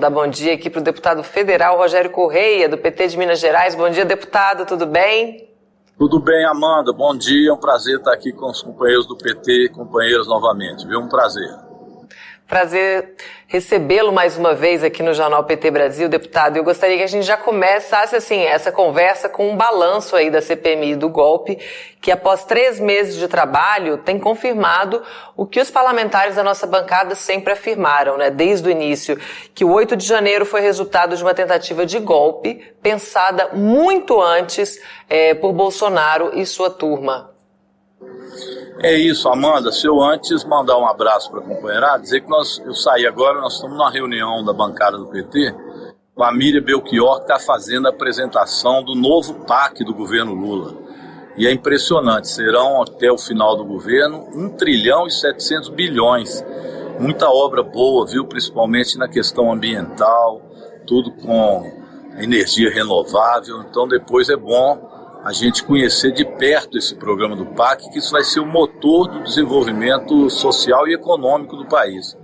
Dar bom dia aqui para o deputado federal Rogério Correia, do PT de Minas Gerais. Bom dia, deputado, tudo bem? Tudo bem, Amanda. Bom dia. É um prazer estar aqui com os companheiros do PT, companheiros novamente. Viu? Um prazer. Prazer recebê-lo mais uma vez aqui no Jornal PT Brasil, deputado. Eu gostaria que a gente já começasse assim essa conversa com um balanço aí da CPMI do golpe, que após três meses de trabalho tem confirmado o que os parlamentares da nossa bancada sempre afirmaram, né, desde o início, que o 8 de janeiro foi resultado de uma tentativa de golpe pensada muito antes é, por Bolsonaro e sua turma. É isso, Amanda. Se eu antes mandar um abraço para a companheirada, dizer que nós, eu saí agora, nós estamos numa reunião da bancada do PT com a Miriam Belchior, que está fazendo a apresentação do novo PAC do governo Lula. E é impressionante, serão até o final do governo 1 trilhão e 700 bilhões. Muita obra boa, viu? Principalmente na questão ambiental, tudo com energia renovável. Então depois é bom a gente conhecer de perto esse programa do PAC, que isso vai ser o motor do desenvolvimento social e econômico do país.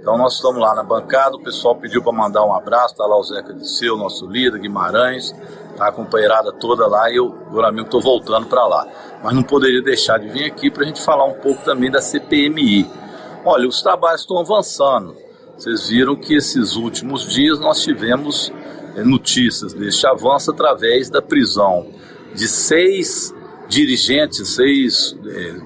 Então nós estamos lá na bancada, o pessoal pediu para mandar um abraço, está lá o Zeca de Seu, nosso líder, Guimarães, tá a companheirada toda lá e eu mesmo estou voltando para lá. Mas não poderia deixar de vir aqui para a gente falar um pouco também da CPMI. Olha, os trabalhos estão avançando. Vocês viram que esses últimos dias nós tivemos é, notícias deste avanço através da prisão de seis dirigentes, seis é,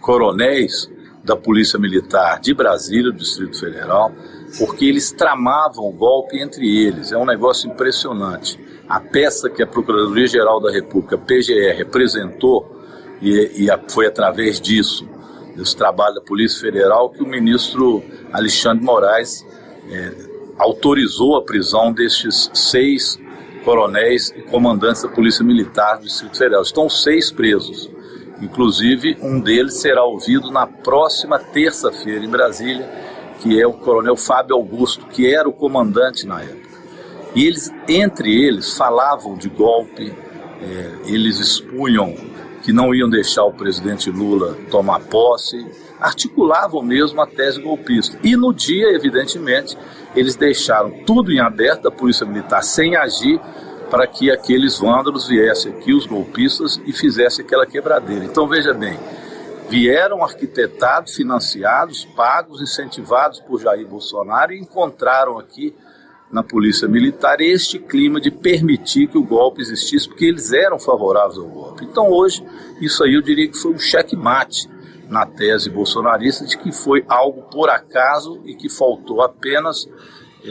coronéis da Polícia Militar de Brasília, do Distrito Federal, porque eles tramavam o golpe entre eles. É um negócio impressionante. A peça que a Procuradoria-Geral da República, PGR, representou, e, e a, foi através disso, desse trabalho da Polícia Federal, que o ministro Alexandre Moraes é, autorizou a prisão destes seis coronéis e comandantes da Polícia Militar do Distrito Federal. Estão seis presos. Inclusive, um deles será ouvido na próxima terça-feira em Brasília, que é o coronel Fábio Augusto, que era o comandante na época. E eles, entre eles, falavam de golpe, é, eles expunham que não iam deixar o presidente Lula tomar posse, articulavam mesmo a tese golpista. E no dia, evidentemente, eles deixaram tudo em aberto, a Polícia Militar sem agir, para que aqueles vândalos viessem aqui, os golpistas, e fizessem aquela quebradeira. Então veja bem, vieram arquitetados, financiados, pagos, incentivados por Jair Bolsonaro e encontraram aqui na Polícia Militar este clima de permitir que o golpe existisse, porque eles eram favoráveis ao golpe. Então hoje, isso aí eu diria que foi um checkmate na tese bolsonarista de que foi algo por acaso e que faltou apenas,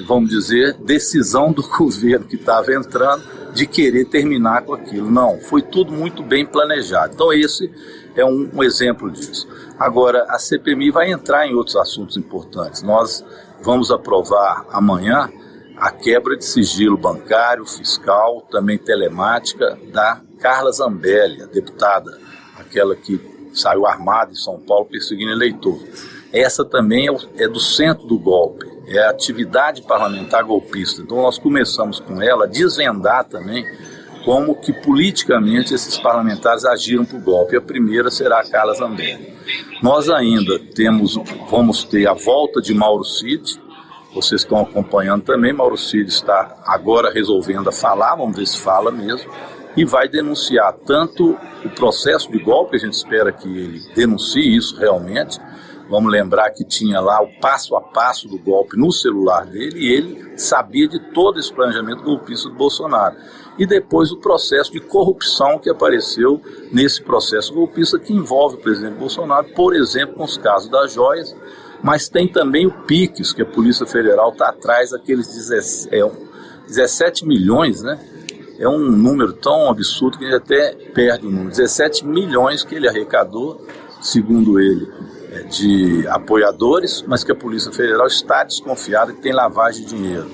vamos dizer, decisão do governo que estava entrando de querer terminar com aquilo. Não, foi tudo muito bem planejado. Então esse é um, um exemplo disso. Agora, a CPMI vai entrar em outros assuntos importantes. Nós vamos aprovar amanhã a quebra de sigilo bancário, fiscal, também telemática da Carla Zambelli, a deputada, aquela que saiu armado em São Paulo perseguindo eleitor. Essa também é, é do centro do golpe, é a atividade parlamentar golpista. Então nós começamos com ela a desvendar também como que politicamente esses parlamentares agiram para o golpe. A primeira será a Carla Zambelli. Nós ainda temos, vamos ter a volta de Mauro Cid, vocês estão acompanhando também, Mauro Cid está agora resolvendo a falar, vamos ver se fala mesmo, e vai denunciar tanto o processo de golpe, a gente espera que ele denuncie isso realmente. Vamos lembrar que tinha lá o passo a passo do golpe no celular dele e ele sabia de todo esse planejamento golpista do Bolsonaro. E depois o processo de corrupção que apareceu nesse processo golpista que envolve o presidente Bolsonaro, por exemplo, com os casos das joias, mas tem também o PIX, que a Polícia Federal está atrás daqueles 17, é, 17 milhões, né? É um número tão absurdo que gente até perde o número. 17 milhões que ele arrecadou, segundo ele, é, de apoiadores, mas que a Polícia Federal está desconfiada que tem lavagem de dinheiro.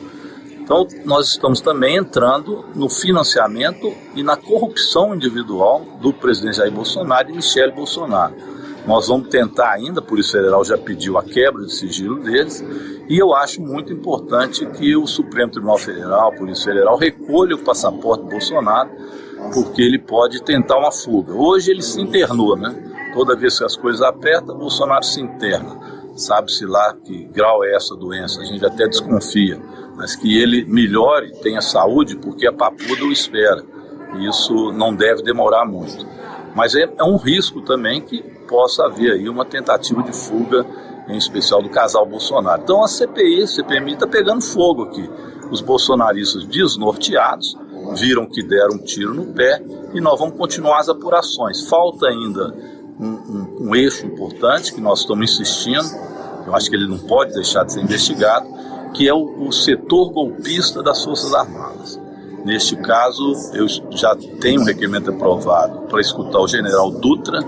Então, nós estamos também entrando no financiamento e na corrupção individual do presidente Jair Bolsonaro e Michele Bolsonaro. Nós vamos tentar ainda, a Polícia Federal já pediu a quebra de sigilo deles, e eu acho muito importante que o Supremo Tribunal Federal, Polícia Federal, recolha o passaporte do Bolsonaro, porque ele pode tentar uma fuga. Hoje ele se internou, né? Toda vez que as coisas apertam, Bolsonaro se interna. Sabe-se lá que grau é essa doença, a gente até desconfia. mas que ele melhore, tenha saúde, porque a papuda o espera. E isso não deve demorar muito. Mas é, é um risco também que possa haver aí uma tentativa de fuga, em especial do casal Bolsonaro. Então a CPI, a CPMI está pegando fogo aqui. Os bolsonaristas desnorteados viram que deram um tiro no pé e nós vamos continuar as apurações. Falta ainda um, um, um eixo importante que nós estamos insistindo, eu acho que ele não pode deixar de ser investigado, que é o, o setor golpista das Forças Armadas. Neste caso, eu já tenho um requerimento aprovado para escutar o general Dutra,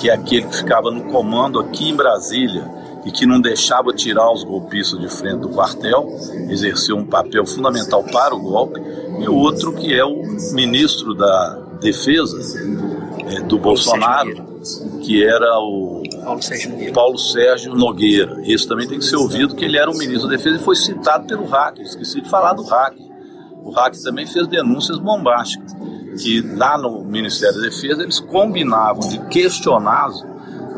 que é aquele que ficava no comando aqui em Brasília e que não deixava tirar os golpistas de frente do quartel, exerceu um papel fundamental para o golpe, e o outro que é o ministro da Defesa é, do Bolsonaro, que era o Paulo Sérgio, Nogueira. Paulo Sérgio Nogueira. Esse também tem que ser ouvido, que ele era o ministro da Defesa e foi citado pelo hacker. Esqueci de falar do hacker. O hacker também fez denúncias bombásticas, que lá no Ministério da Defesa eles combinavam de questionar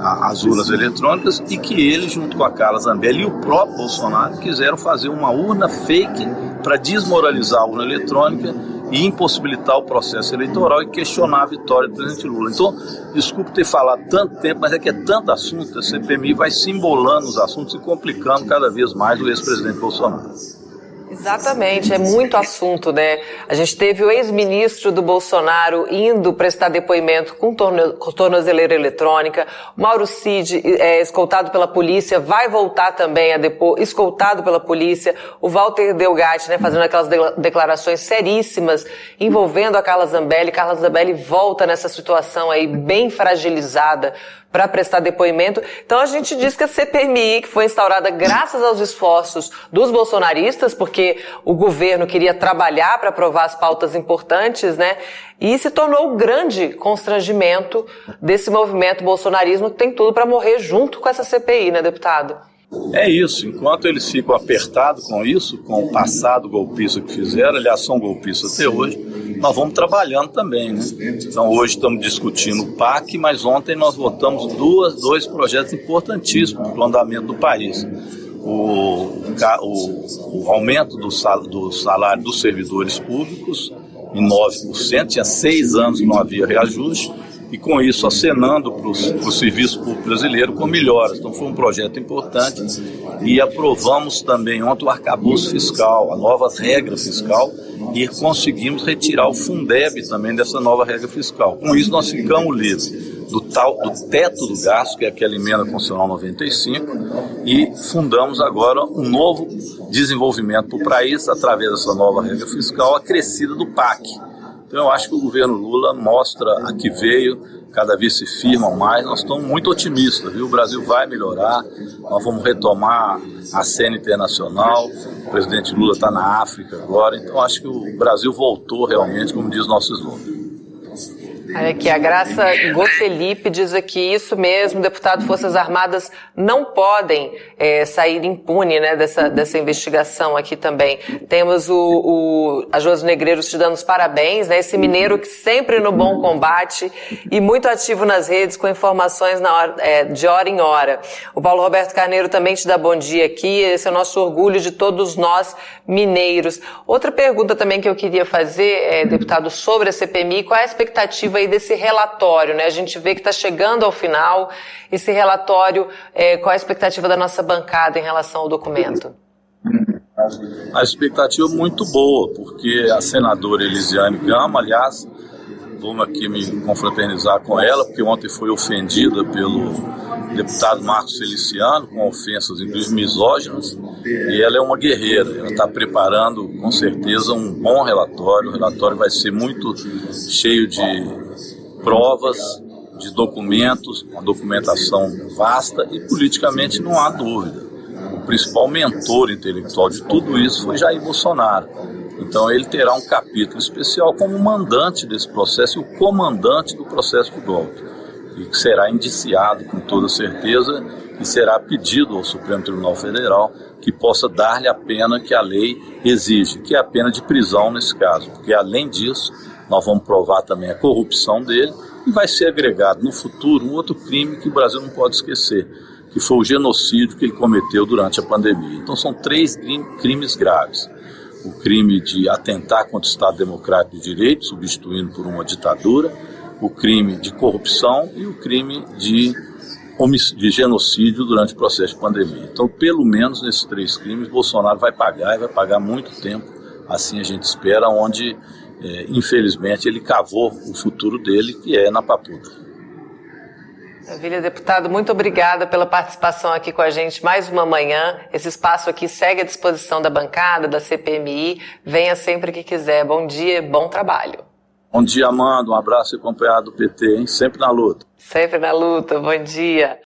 as urnas eletrônicas e que ele, junto com a Carla Zambelli e o próprio Bolsonaro, quiseram fazer uma urna fake para desmoralizar a urna eletrônica e impossibilitar o processo eleitoral e questionar a vitória do presidente Lula. Então, desculpe ter falado tanto tempo, mas é que é tanto assunto, a CPMI vai se embolando os assuntos e complicando cada vez mais o ex-presidente Bolsonaro. Exatamente, é muito assunto, né? A gente teve o ex-ministro do Bolsonaro indo prestar depoimento com, torno, tornozeleira eletrônica, Mauro Cid, é, escoltado pela polícia, vai voltar também a depor, escoltado pela polícia, o Walter Delgatti, né, fazendo aquelas declarações seríssimas envolvendo a Carla Zambelli. Carla Zambelli volta nessa situação aí bem fragilizada para prestar depoimento. Então a gente diz que a CPMI, que foi instaurada graças aos esforços dos bolsonaristas, porque o governo queria trabalhar para aprovar as pautas importantes, né? E se tornou o grande constrangimento desse movimento bolsonarismo que tem tudo para morrer junto com essa CPI, né, deputado? É isso, enquanto eles ficam apertados com isso, com o passado golpista que fizeram, aliás, são golpistas até hoje, nós vamos trabalhando também. Né? Então, hoje estamos discutindo o PAC, mas ontem nós votamos duas, dois projetos importantíssimos para o andamento do país. O, o, o aumento do, sal, do salário dos servidores públicos em 9%, tinha seis anos que não havia reajuste, e com isso acenando para o serviço público brasileiro com melhoras. Então foi um projeto importante e aprovamos também ontem o arcabouço fiscal, a nova regra fiscal e conseguimos retirar o Fundeb também dessa nova regra fiscal. Com isso nós ficamos livres do, tal, do teto do gasto, que é aquela emenda constitucional 95, e fundamos agora um novo desenvolvimento para o país através dessa nova regra fiscal acrescida do PAC então eu acho que o governo Lula mostra a que veio, cada vez se firma mais. Nós estamos muito otimistas, viu? O Brasil vai melhorar, nós vamos retomar a cena internacional. O presidente Lula está na África agora, então acho que o Brasil voltou realmente, como diz nosso slogan. Olha aqui, a Graça Gotelipe diz aqui, isso mesmo, deputado Forças Armadas não podem é, sair impune né, dessa, dessa investigação aqui também. Temos o, o a Josi Negreiros te dando os parabéns, né, esse mineiro que sempre no bom combate e muito ativo nas redes com informações na hora, é, de hora em hora. O Paulo Roberto Carneiro também te dá bom dia aqui, esse é o nosso orgulho de todos nós mineiros. Outra pergunta também que eu queria fazer, é, deputado, sobre a CPMI, qual é a expectativa aí desse relatório, né? A gente vê que está chegando ao final esse relatório. É, qual a expectativa da nossa bancada em relação ao documento? A expectativa é muito boa, porque a senadora Elisiane Gama, aliás, vamos aqui me confraternizar com ela, porque ontem foi ofendida pelo deputado Marcos Feliciano com ofensas inclusive misóginas, e ela é uma guerreira, ela está preparando com certeza um bom relatório, o relatório vai ser muito cheio de provas, de documentos, uma documentação vasta e politicamente não há dúvida. O principal mentor intelectual de tudo isso foi Jair Bolsonaro. Então ele terá um capítulo especial como mandante desse processo e o comandante do processo de golpe. E que será indiciado com toda certeza e será pedido ao Supremo Tribunal Federal que possa dar-lhe a pena que a lei exige, que é a pena de prisão nesse caso, porque além disso nós vamos provar também a corrupção dele e vai ser agregado no futuro um outro crime que o Brasil não pode esquecer, que foi o genocídio que ele cometeu durante a pandemia. Então são três crimes graves. O crime de atentar contra o Estado Democrático de Direito, substituindo por uma ditadura, o crime de corrupção e o crime de, de genocídio durante o processo de pandemia. Então, pelo menos nesses três crimes, Bolsonaro vai pagar e vai pagar muito tempo, assim a gente espera, onde, é, infelizmente, ele cavou o futuro dele, que é na papuda. Maravilha, deputado, muito obrigada pela participação aqui com a gente mais uma manhã. Esse espaço aqui segue à disposição da bancada, da CPMI. Venha sempre que quiser. Bom dia, bom trabalho. Bom dia, Amanda. Um abraço acompanhado do PT, hein? Sempre na luta. Sempre na luta. Bom dia.